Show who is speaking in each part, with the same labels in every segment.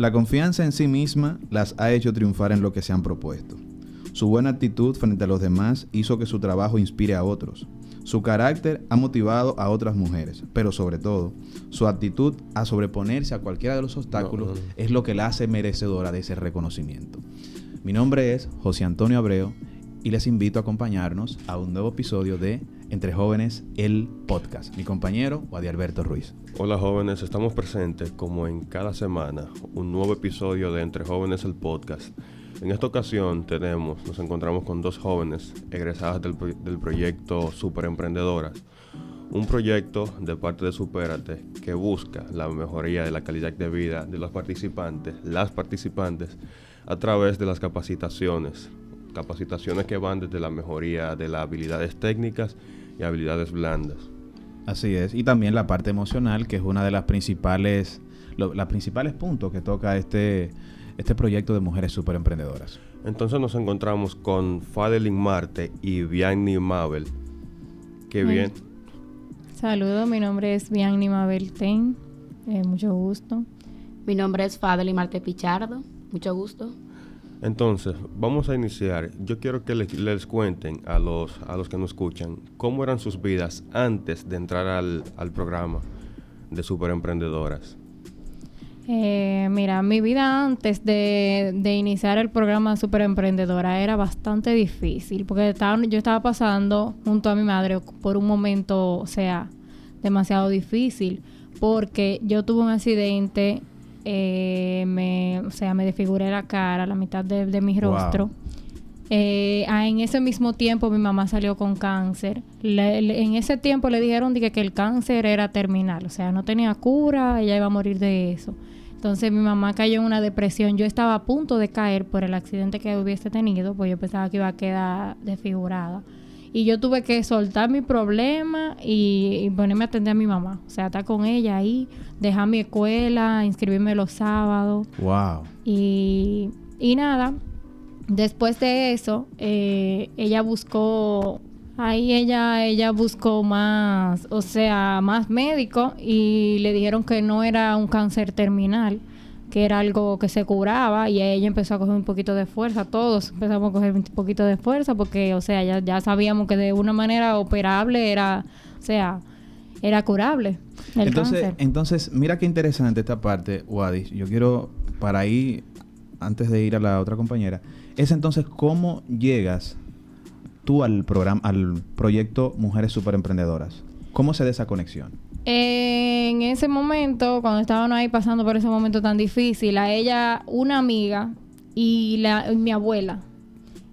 Speaker 1: La confianza en sí misma las ha hecho triunfar en lo que se han propuesto. Su buena actitud frente a los demás hizo que su trabajo inspire a otros. Su carácter ha motivado a otras mujeres, pero sobre todo, su actitud a sobreponerse a cualquiera de los obstáculos es lo que la hace merecedora de ese reconocimiento. Mi nombre es José Antonio Abreu y les invito a acompañarnos a un nuevo episodio de Entre Jóvenes, el podcast. Mi compañero, Wadi Alberto Ruiz.
Speaker 2: Hola jóvenes, estamos presentes como en cada semana, un nuevo episodio de Entre Jóvenes, el podcast. En esta ocasión tenemos, nos encontramos con dos jóvenes egresadas del, del proyecto Super Emprendedoras. Un proyecto de parte de Superate que busca la mejoría de la calidad de vida de los participantes, las participantes, a través de las capacitaciones, capacitaciones que van desde la mejoría de las habilidades técnicas y habilidades blandas.
Speaker 1: Así es, y también la parte emocional, que es una de las principales, los principales puntos que toca este, este proyecto de mujeres super emprendedoras.
Speaker 2: Entonces nos encontramos con Fadelin Marte y Bianni Mabel. Qué bien.
Speaker 3: Saludos, mi nombre es Bianni Mabel Ten, eh, mucho gusto.
Speaker 4: Mi nombre es Fadelin Marte Pichardo, mucho gusto.
Speaker 2: Entonces, vamos a iniciar. Yo quiero que les, cuenten a los, a los que nos escuchan cómo eran sus vidas antes de entrar al, programa de Super Emprendedoras.
Speaker 3: Eh, mira, mi vida antes de, iniciar el programa Super Emprendedora era bastante difícil porque estaba, yo estaba pasando junto a mi madre por un momento, o sea, demasiado difícil porque yo tuve un accidente eh, me, o sea, me desfiguré la cara, la mitad de, mi rostro. Eh, ah, en ese mismo tiempo mi mamá salió con cáncer. en ese tiempo le dijeron que, que el cáncer era terminal, o sea, no tenía cura, ella iba a morir de eso. Entonces mi mamá cayó en una depresión. Yo estaba a punto de caer por el accidente que hubiese tenido, pues yo pensaba que iba a quedar desfigurada y yo tuve que soltar mi problema y, ponerme a atender a mi mamá. O sea, estar con ella ahí, dejar mi escuela, inscribirme los sábados.
Speaker 1: Wow.
Speaker 3: Y, y nada, después de eso, eh, ella buscó, ahí ella, ella buscó más, o sea, más médico y le dijeron que no era un cáncer terminal que era algo que se curaba y ella empezó a coger un poquito de fuerza, todos empezamos a coger un poquito de fuerza porque, o sea, ya, ya sabíamos que de una manera operable era, o sea, era curable.
Speaker 1: El entonces, cáncer. entonces, mira qué interesante esta parte, Wadis. Yo quiero, para ahí, antes de ir a la otra compañera, es entonces cómo llegas tú al programa, al proyecto Mujeres Super Emprendedoras. ¿Cómo se da esa conexión?
Speaker 3: En ese momento, cuando estaban ahí pasando por ese momento tan difícil, a ella, una amiga y, la, mi abuela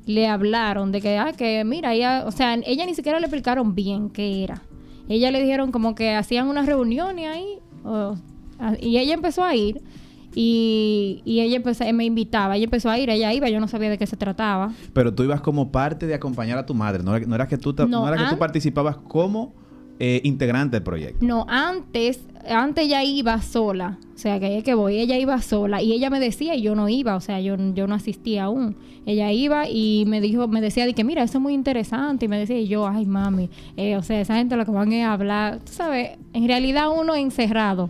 Speaker 3: le hablaron de que, ah, que mira, ella, o sea, ella ni siquiera le explicaron bien qué era. Ella le dijeron como que hacían una reunión y ahí, y ella empezó a ir. Y, y, ella empezó, me invitaba, ella empezó a ir, ella iba, yo no sabía de qué se trataba.
Speaker 1: Pero tú ibas como parte de acompañar a tu madre, no, era que tú, no, era que tú participabas como eh, integrante del proyecto.
Speaker 3: No, antes, antes ella iba sola. O sea, que que voy, ella iba sola. Y ella me decía y yo no iba, o sea, yo, yo no asistía aún. Ella iba y me dijo, me decía de que mira, eso es muy interesante. Y me decía, yo, ay mami, eh, o sea, esa gente lo que van a hablar, tú sabes, en realidad uno encerrado,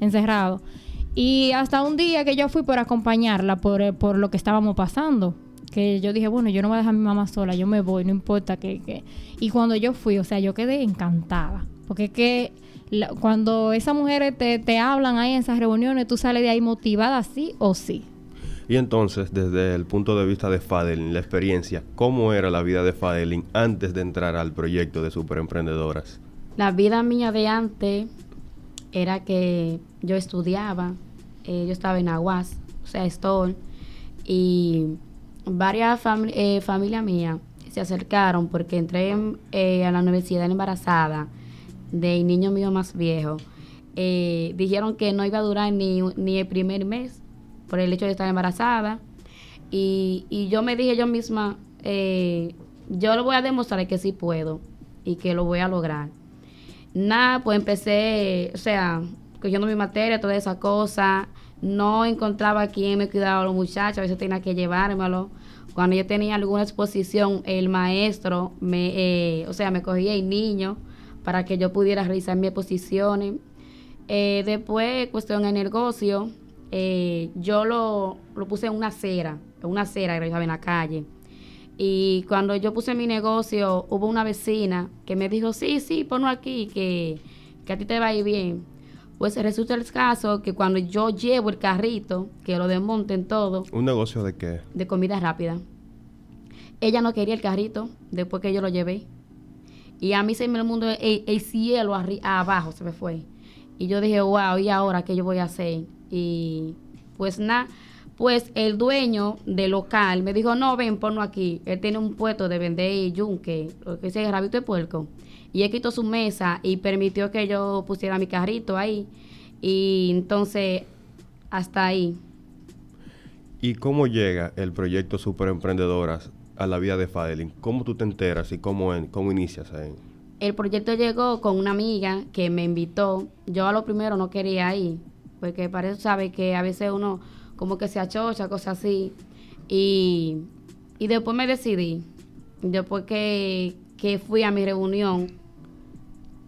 Speaker 3: encerrado. Y hasta un día que yo fui por acompañarla por, por lo que estábamos pasando que yo dije, bueno, yo no voy a dejar a mi mamá sola, yo me voy, no importa que... Y cuando yo fui, o sea, yo quedé encantada, porque es que cuando esas mujeres te, te hablan ahí en esas reuniones, tú sales de ahí motivada sí o sí.
Speaker 2: Y entonces, desde el punto de vista de Fadelin, la experiencia, ¿cómo era la vida de Fadelin antes de entrar al proyecto de Superemprendedoras?
Speaker 4: La vida mía de antes era que yo estudiaba, eh, yo estaba en Aguas, o sea, estoy, y varias eh, familias mías se acercaron porque entré eh, a la universidad embarazada de niño mío más viejo. Eh, dijeron que no iba a durar ni, ni, el primer mes por el hecho de estar embarazada. Y, y yo me dije yo misma, yo lo voy a demostrar que sí puedo y que lo voy a lograr. Nada, pues empecé, o sea, cogiendo mi materia, toda esa cosa no encontraba quien me cuidara a los muchachos, a veces tenía que llevármelo. Cuando yo tenía alguna exposición, el maestro me, eh, o sea, me cogía el niño para que yo pudiera realizar mis exposiciones. Eh, después, cuestión de negocio, eh, yo lo, lo puse en una acera, en una acera que estaba en la calle. Y cuando yo puse mi negocio, hubo una vecina que me dijo, sí, sí, ponlo aquí, que, que a ti te va a ir bien. Pues resulta el caso que cuando yo llevo el carrito, que lo desmonten todo,
Speaker 2: ¿Un negocio de qué?
Speaker 4: de comida rápida, ella no quería el carrito después que yo lo llevé. Y a mí se me el mundo, el, el cielo abajo se me fue. Y yo dije, wow, ¿y ahora qué yo voy a hacer? Y pues nada, pues el dueño del local me dijo, no, ven, ponlo aquí. Él tiene un puesto de vender yunque, lo que dice rabito de puerco. Y él quitó su mesa y permitió que yo pusiera mi carrito ahí. Y entonces, hasta ahí.
Speaker 2: ¿Y cómo llega el proyecto Super Emprendedoras a la vida de Fadelin? ¿Cómo tú te enteras y cómo, en- cómo inicias ahí?
Speaker 4: El proyecto llegó con una amiga que me invitó. Yo a lo primero no quería ir, porque para eso sabe que a veces uno como que se achocha, cosas así. Y, y después me decidí. Después que, que fui a mi reunión,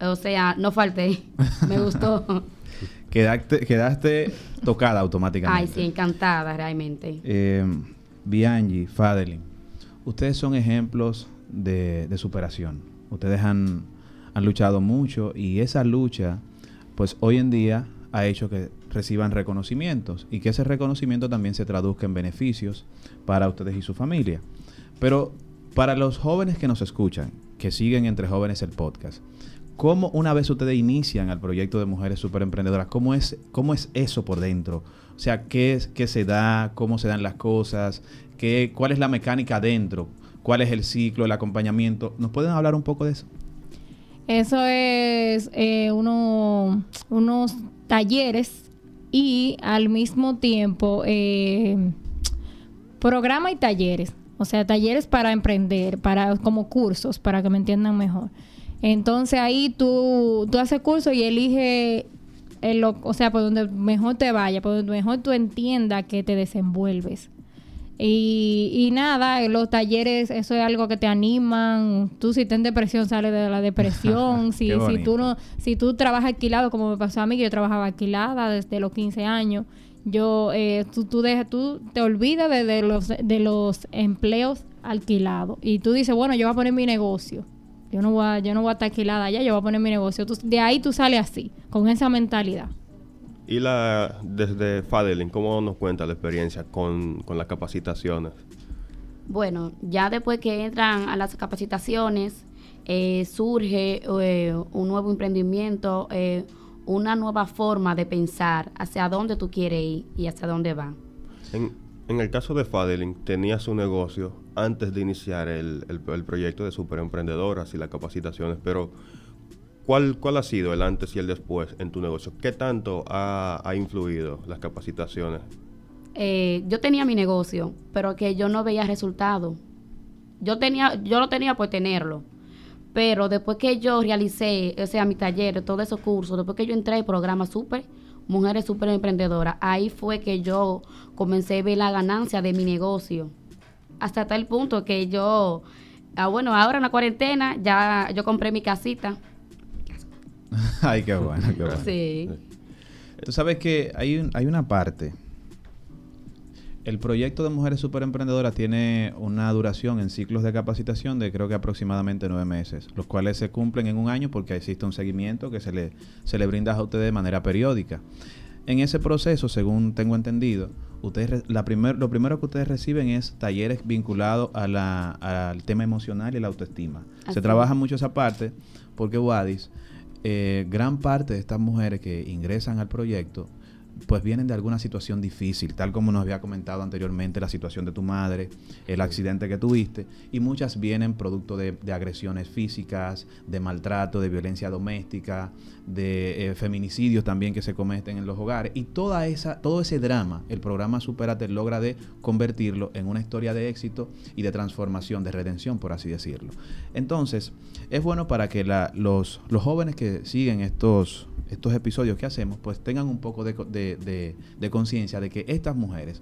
Speaker 4: o sea, no falté. Me gustó.
Speaker 1: Quedaste, quedaste tocada automáticamente.
Speaker 4: Ay, sí, encantada realmente.
Speaker 1: Eh, Bianchi, Fadelin, ustedes son ejemplos de, de superación. Ustedes han, han luchado mucho y esa lucha, pues hoy en día ha hecho que reciban reconocimientos y que ese reconocimiento también se traduzca en beneficios para ustedes y su familia. Pero para los jóvenes que nos escuchan, que siguen entre jóvenes el podcast, ¿cómo una vez ustedes inician el proyecto de Mujeres Superemprendedoras, cómo es, cómo es eso por dentro? O sea, ¿qué, es, ¿qué se da? ¿Cómo se dan las cosas? ¿Qué, ¿Cuál es la mecánica dentro? ¿Cuál es el ciclo, el acompañamiento? ¿Nos pueden hablar un poco de eso?
Speaker 3: Eso es eh, uno- unos talleres y al mismo tiempo eh, programa y talleres. O sea, talleres para emprender, para como cursos, para que me entiendan mejor. Entonces ahí tú, tú haces curso y elige, el o sea, por donde mejor te vaya, por donde mejor tú entiendas que te desenvuelves. Y, y nada, los talleres, eso es algo que te animan. Tú si estás en depresión, sales de la depresión. si, si tú no, si tú trabajas alquilado, como me pasó a mí, que yo trabajaba alquilada desde los 15 años, yo, eh, tú, tú, dejas, tú te olvidas de, de los, de los empleos alquilados. Y tú dices, bueno, yo voy a poner mi negocio. Yo no voy a, yo no voy a estar alquilada allá, yo voy a poner mi negocio. Tú- de ahí tú sales así, con esa mentalidad.
Speaker 2: Y la desde Fadelin, ¿cómo nos cuenta la experiencia con, con las capacitaciones?
Speaker 4: Bueno, ya después que entran a las capacitaciones, eh, surge eh, un nuevo emprendimiento, eh, una nueva forma de pensar hacia dónde tú quieres ir y hacia dónde va.
Speaker 2: En, en el caso de Fadelin, tenía su negocio antes de iniciar el, el- el proyecto de superemprendedoras y las capacitaciones, pero ¿cuál, ¿cuál ha sido el antes y el después en tu negocio? ¿Qué tanto ha, ha influido las capacitaciones?
Speaker 4: Eh, yo tenía mi negocio, pero que yo no veía resultado. Yo tenía, yo lo tenía por tenerlo. Pero después que yo realicé, o sea, mi taller, todos esos cursos, después que yo entré al programa Super, Mujeres Super Emprendedoras, ahí fue que yo comencé a ver la ganancia de mi negocio. Hasta tal punto que yo, ah, bueno, ahora en la cuarentena ya yo compré mi casita.
Speaker 1: Ay, qué bueno, qué bueno.
Speaker 4: Sí.
Speaker 1: Tú sabes que hay, un- hay una parte. El proyecto de Mujeres Superemprendedoras tiene una duración en ciclos de capacitación de creo que aproximadamente nueve meses, los cuales se cumplen en un año porque existe un seguimiento que se le, se le brinda a ustedes de manera periódica. En ese proceso, según tengo entendido, ustedes la primer, lo primero que ustedes reciben es talleres vinculados a la- al tema emocional y la autoestima.
Speaker 4: Así
Speaker 1: Se trabaja mucho esa parte porque Wadis, eh, gran parte de estas mujeres que ingresan al proyecto pues vienen de alguna situación difícil, tal como nos había comentado anteriormente la situación de tu madre, el accidente que tuviste, y muchas vienen producto de, agresiones físicas, de maltrato, de violencia doméstica, de eh, feminicidios también que se cometen en los hogares, y toda esa, todo ese drama, el programa Superate logra de convertirlo en una historia de éxito y de transformación, de redención, por así decirlo. Entonces, es bueno para que la- los, los jóvenes que siguen estos, estos episodios que hacemos, pues tengan un poco de, de- de- conciencia de que estas mujeres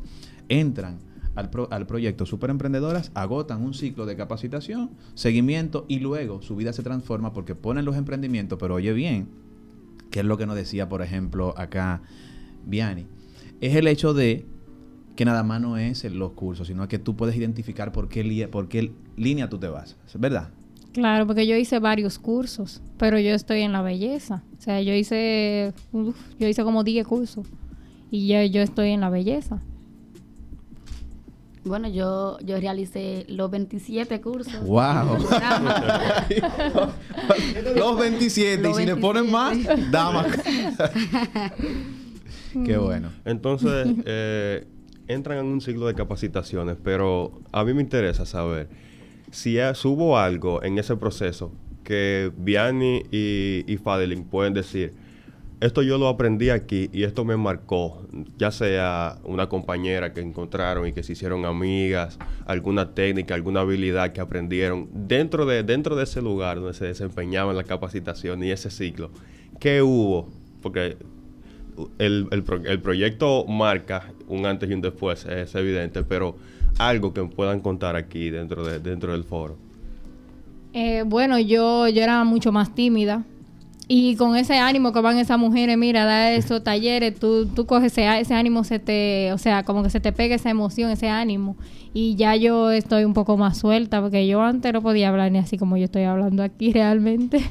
Speaker 1: entran al, pro- al proyecto Superemprendedoras, agotan un ciclo de capacitación, seguimiento y luego su vida se transforma porque ponen los emprendimientos, pero oye bien, que es lo que nos decía, por ejemplo, acá Viani. es el hecho de que nada más no es los cursos, sino que tú puedes identificar por qué, por qué línea tú te vas, ¿verdad?
Speaker 3: Claro, porque yo hice varios cursos, pero yo estoy en la belleza. O sea, yo hice, yo hice como 10 cursos y ya yo estoy en la belleza.
Speaker 4: Bueno, yo, yo realicé los 27 cursos.
Speaker 1: ¡Wow! los 27, y si le ponen más, dama. Qué bueno.
Speaker 2: Entonces, eh, entran en un ciclo de capacitaciones, pero a mí me interesa saber si hubo algo en ese proceso que Vianney y, y Fadelin pueden decir, esto yo lo aprendí aquí y esto me marcó, ya sea una compañera que encontraron y que se hicieron amigas, alguna técnica, alguna habilidad que aprendieron dentro de, dentro de ese lugar donde se desempeñaban la capacitación y ese ciclo. ¿Qué hubo? Porque el, el proyecto marca un antes y un después, es evidente, pero algo que puedan contar aquí dentro, de, dentro del foro?
Speaker 3: Eh, bueno, yo, yo era mucho más tímida. Y con ese ánimo que van esas mujeres, mira, da esos talleres, tú, tú coges ese, ese ánimo, se te, o sea, como que se te pega esa emoción, ese ánimo. Y ya yo estoy un poco más suelta, porque yo antes no podía hablar ni así como yo estoy hablando aquí realmente.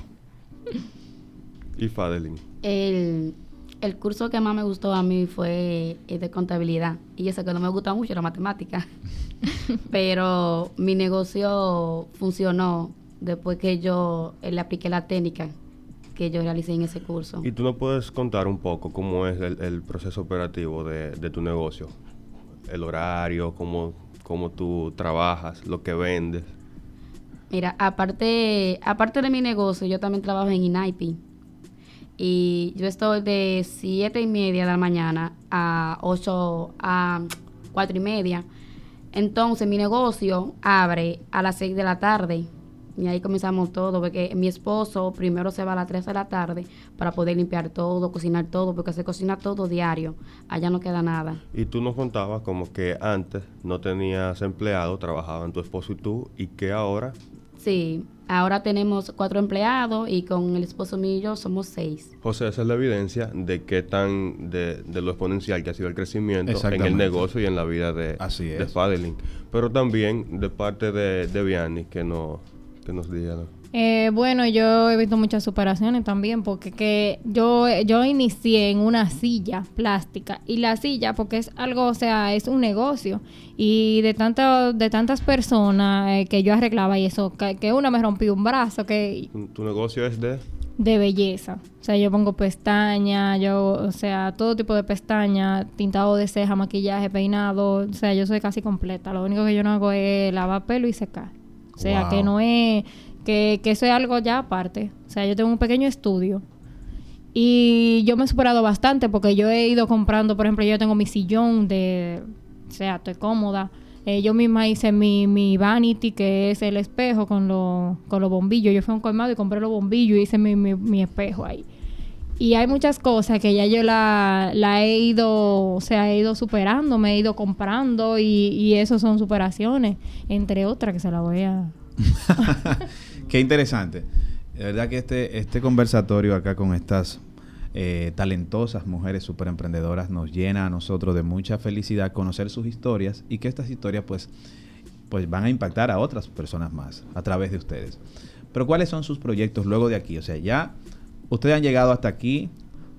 Speaker 2: ¿Y Fadelin?
Speaker 4: El, el curso que más me gustó a mí fue el de contabilidad. Y ese que no me gusta mucho la matemática. Pero mi negocio funcionó después que yo le apliqué la técnica que yo realicé en ese curso.
Speaker 2: ¿Y tú nos puedes contar un poco cómo es el, proceso operativo de, tu negocio? El horario, cómo, cómo tú trabajas, lo que vendes.
Speaker 4: Mira, aparte, aparte de mi negocio, yo también trabajo en INAIPI y yo estoy de 7 y media de la mañana a 8 a 4 y media. Entonces mi negocio abre a las 6 de la tarde. Y ahí comenzamos todo, porque mi esposo primero se va a las 3 de la tarde para poder limpiar todo, cocinar todo, porque se cocina todo diario. Allá no queda nada.
Speaker 2: Y tú nos contabas como que antes no tenías empleado, trabajaban tu esposo y tú, y que ahora
Speaker 4: Sí, ahora tenemos cuatro empleados y con el esposo mío y yo somos seis.
Speaker 2: José, esa es la evidencia de qué tan, de, lo exponencial que ha sido el crecimiento en el negocio y en la vida de, de Fadeling. Pero también de parte de, de Vianney, que, no, que nos diga.
Speaker 3: Eh, bueno, yo he visto muchas superaciones también, porque que yo, yo inicié en una silla plástica y la silla, porque es algo, o sea, es un negocio y de tanto, de tantas personas eh, que yo arreglaba y eso, que, una me rompió un brazo, que
Speaker 2: tu negocio es de
Speaker 3: de belleza. O sea, yo pongo pestañas, yo, o sea, todo tipo de pestañas, tintado de ceja, maquillaje, peinado. O sea, yo soy casi completa. Lo único que yo no hago es lavar pelo y secar. O sea, que no es que, que eso es algo ya aparte. O sea, yo tengo un pequeño estudio. Y yo me he superado bastante porque yo he ido comprando, por ejemplo, yo tengo mi sillón de, o sea, estoy cómoda. Eh, yo misma hice mi, mi vanity, que es el espejo con, con los bombillos. Yo fui a un colmado y compré los bombillos y hice mi, mi, espejo ahí. Y hay muchas cosas que ya yo la, la, he ido, o sea, he ido superando, me he ido comprando y, y eso son superaciones, entre otras que se la voy a...
Speaker 1: Qué interesante. De verdad que este, este conversatorio acá con estas eh, talentosas mujeres super emprendedoras nos llena a nosotros de mucha felicidad conocer sus historias y que estas historias pues, pues van a impactar a otras personas más a través de ustedes. Pero ¿cuáles son sus proyectos luego de aquí? O sea, ya ustedes han llegado hasta aquí,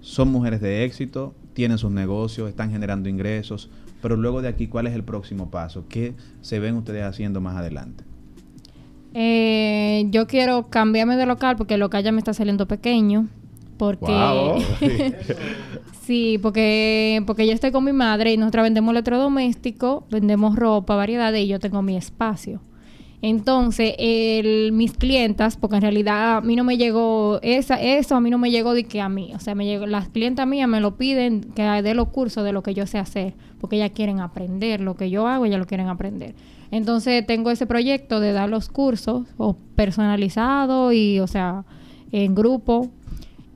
Speaker 1: son mujeres de éxito, tienen sus negocios, están generando ingresos, pero luego de aquí, ¿cuál es el próximo paso? ¿Qué se ven ustedes haciendo más adelante?
Speaker 3: Eh, yo quiero cambiarme de local porque el local ya me está saliendo pequeño. Porque. sí, porque, porque yo estoy con mi madre y nosotros vendemos electrodomésticos, vendemos ropa, variedades y yo tengo mi espacio. Entonces, el, mis clientas, porque en realidad a mí no me llegó, esa, eso a mí no me llegó de que a mí, o sea, me llegó, las clientas mías me lo piden que dé los cursos de lo que yo sé hacer, porque ellas quieren aprender, lo que yo hago, ellas lo quieren aprender. Entonces, tengo ese proyecto de dar los cursos o personalizados y, o sea, en grupo.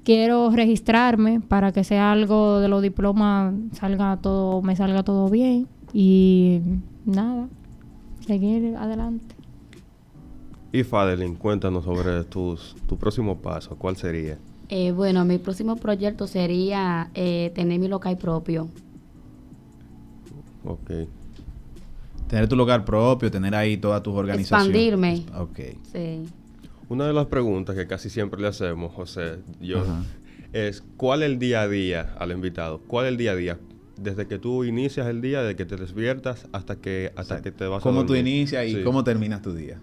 Speaker 3: Quiero registrarme para que sea algo de los diplomas salga todo, me salga todo bien y nada, seguir adelante.
Speaker 2: Y Fadelin, cuéntanos sobre tus, tu próximo paso. ¿Cuál sería?
Speaker 4: Eh, bueno, mi próximo proyecto sería eh, tener mi local propio.
Speaker 2: Ok.
Speaker 1: Tener tu lugar propio, tener ahí todas tus organizaciones.
Speaker 4: Expandirme.
Speaker 1: Ok.
Speaker 4: Sí.
Speaker 2: Una de las preguntas que casi siempre le hacemos, José, yo, es ¿cuál es el día a día al invitado? ¿Cuál es el día a día? Desde que tú inicias el día, desde que te despiertas hasta que hasta
Speaker 1: O sea,
Speaker 2: que te vas a
Speaker 1: ¿Cómo tú inicias y
Speaker 2: Sí.
Speaker 1: cómo terminas tu día?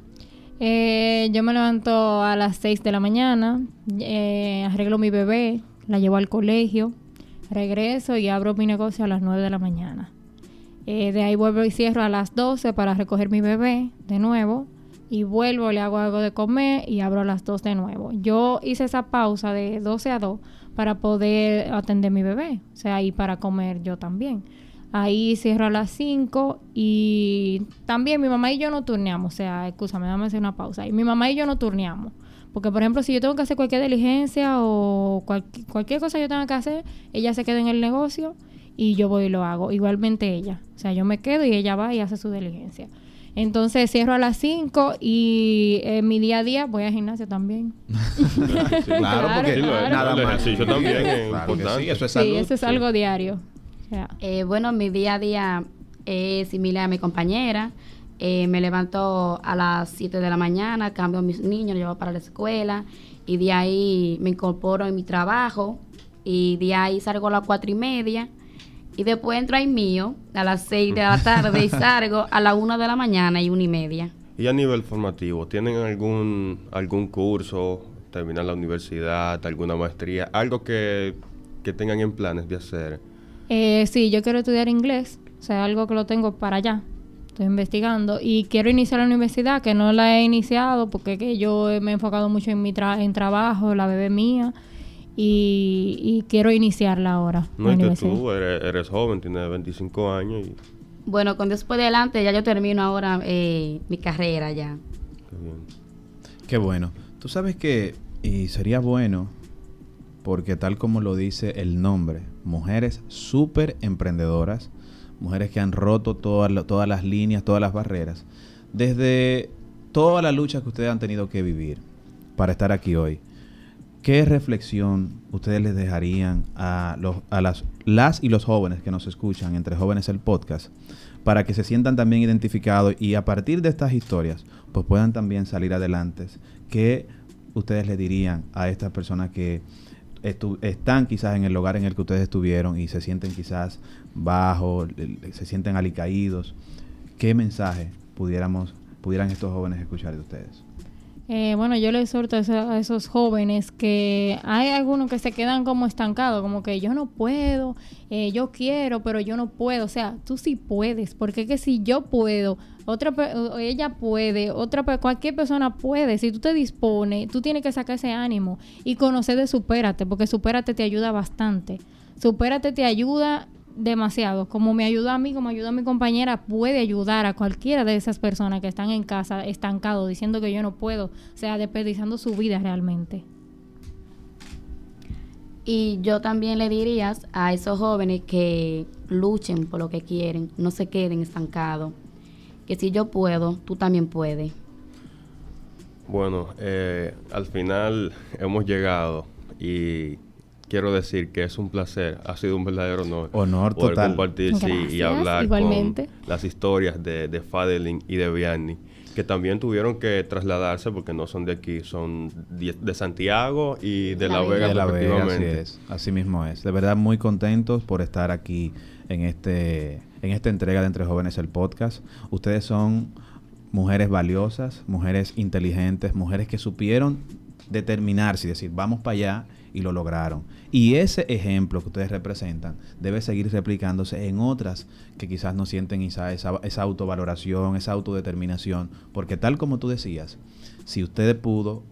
Speaker 3: Eh, yo me levanto a las 6 de la mañana, eh, arreglo mi bebé, la llevo al colegio, regreso y abro mi negocio a las 9 de la mañana. Eh, de ahí vuelvo y cierro a las 12 para recoger mi bebé de nuevo y vuelvo, le hago algo de comer y abro a las 2 de nuevo. Yo hice esa pausa de 12 a 2 para poder atender mi bebé, o sea, y para comer yo también. Ahí cierro a las 5 y también mi mamá y yo no turneamos, o sea, escúchame, dame hacer una pausa. Y mi mamá y yo no turneamos. Porque, por ejemplo, si yo tengo que hacer cualquier diligencia o cual- cualquier cosa que yo tenga que hacer, ella se queda en el negocio y yo voy y lo hago. Igualmente ella. O sea, yo me quedo y ella va y hace su diligencia. Entonces cierro a las 5 y en mi día a día voy al gimnasio también.
Speaker 1: Claro, porque
Speaker 2: Sí,
Speaker 1: nada
Speaker 2: el
Speaker 1: más.
Speaker 2: ejercicio también es
Speaker 1: Claro que
Speaker 2: importante.
Speaker 1: sí, eso es
Speaker 3: Sí,
Speaker 1: salud.
Speaker 3: eso es
Speaker 2: sí.
Speaker 3: algo diario.
Speaker 4: Eh, bueno, mi día a día es similar a mi compañera. Eh, me levanto a las 7 de la mañana, cambio a mis niños, los llevo para la escuela y de ahí me incorporo en mi trabajo y de ahí salgo a las 4 y media y después entro ahí mío a las 6 de la tarde y salgo a las 1 de la mañana y 1 y media.
Speaker 2: Y a nivel formativo, ¿tienen algún algún curso, terminar la universidad, alguna maestría, algo que, que tengan en planes de hacer?
Speaker 3: Eh, sí, yo quiero estudiar inglés. O sea, algo que lo tengo para allá. Estoy investigando y quiero iniciar la universidad, que no la he iniciado porque que yo me he enfocado mucho en mi tra- en trabajo, la bebé mía, y, y quiero iniciarla ahora.
Speaker 2: No es que tú eres, eres joven, tienes 25 años y...
Speaker 4: Bueno, con Dios por delante ya yo termino ahora eh, mi carrera ya.
Speaker 2: qué bien.
Speaker 1: Qué bueno. Tú sabes que, y sería bueno, porque tal como lo dice el nombre, mujeres súper emprendedoras, mujeres que han roto todas, todas las líneas, todas las barreras, desde toda la lucha que ustedes han tenido que vivir para estar aquí hoy. ¿Qué reflexión ustedes les dejarían a, los, a las, las y los jóvenes que nos escuchan, entre jóvenes el podcast, para que se sientan también identificados y a partir de estas historias, pues puedan también salir adelante? ¿Qué ustedes le dirían a estas personas que están quizás en el lugar en el que ustedes estuvieron y se sienten quizás bajos, se sienten alicaídos? ¿Qué mensaje pudiéramos, pudieran estos jóvenes escuchar de ustedes?
Speaker 3: Eh, bueno, yo le exhorto a, esos jóvenes que hay algunos que se quedan como estancados, como que yo no puedo, eh, yo quiero, pero yo no puedo. O sea, tú sí puedes, porque es que si yo puedo, otra ella puede, otra cualquier persona puede. Si tú te dispones, tú tienes que sacar ese ánimo y conocer de supérate, porque supérate te ayuda bastante. Supérate te ayuda demasiado. Como me ayuda a mí, como ayuda a mi compañera, puede ayudar a cualquiera de esas personas que están en casa estancados, diciendo que yo no puedo, o sea, desperdiciando su vida realmente.
Speaker 4: Y yo también le diría a esos jóvenes que luchen por lo que quieren, no se queden estancados. Que si yo puedo, tú también puedes.
Speaker 2: Bueno, eh, al final hemos llegado y quiero decir que es un placer, ha sido un verdadero honor.
Speaker 1: Honor
Speaker 2: poder
Speaker 1: total.
Speaker 2: compartir y hablar
Speaker 3: igualmente.
Speaker 2: con las historias de, de Fadelin y de Vianney, que también tuvieron que trasladarse porque no son de aquí, son de, de Santiago y de La,
Speaker 4: La
Speaker 2: Vega,
Speaker 1: de La Vega, así es, así mismo es. De verdad muy contentos por estar aquí en este en esta entrega de Entre Jóvenes el podcast. Ustedes son mujeres valiosas, mujeres inteligentes, mujeres que supieron determinarse y decir, vamos para allá y lo lograron. Y ese ejemplo que ustedes representan debe seguir replicándose en otras que quizás no sienten esa, esa, esa autovaloración, esa autodeterminación, porque tal como tú decías, si usted pudo,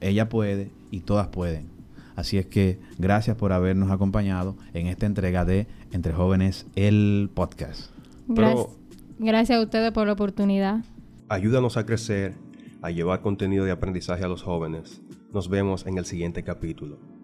Speaker 1: ella puede y todas pueden. Así es que gracias por habernos acompañado en esta entrega de Entre Jóvenes el podcast.
Speaker 3: Gracias, gracias a ustedes por la oportunidad.
Speaker 2: Ayúdanos a crecer, a llevar contenido de aprendizaje a los jóvenes. Nos vemos en el siguiente capítulo.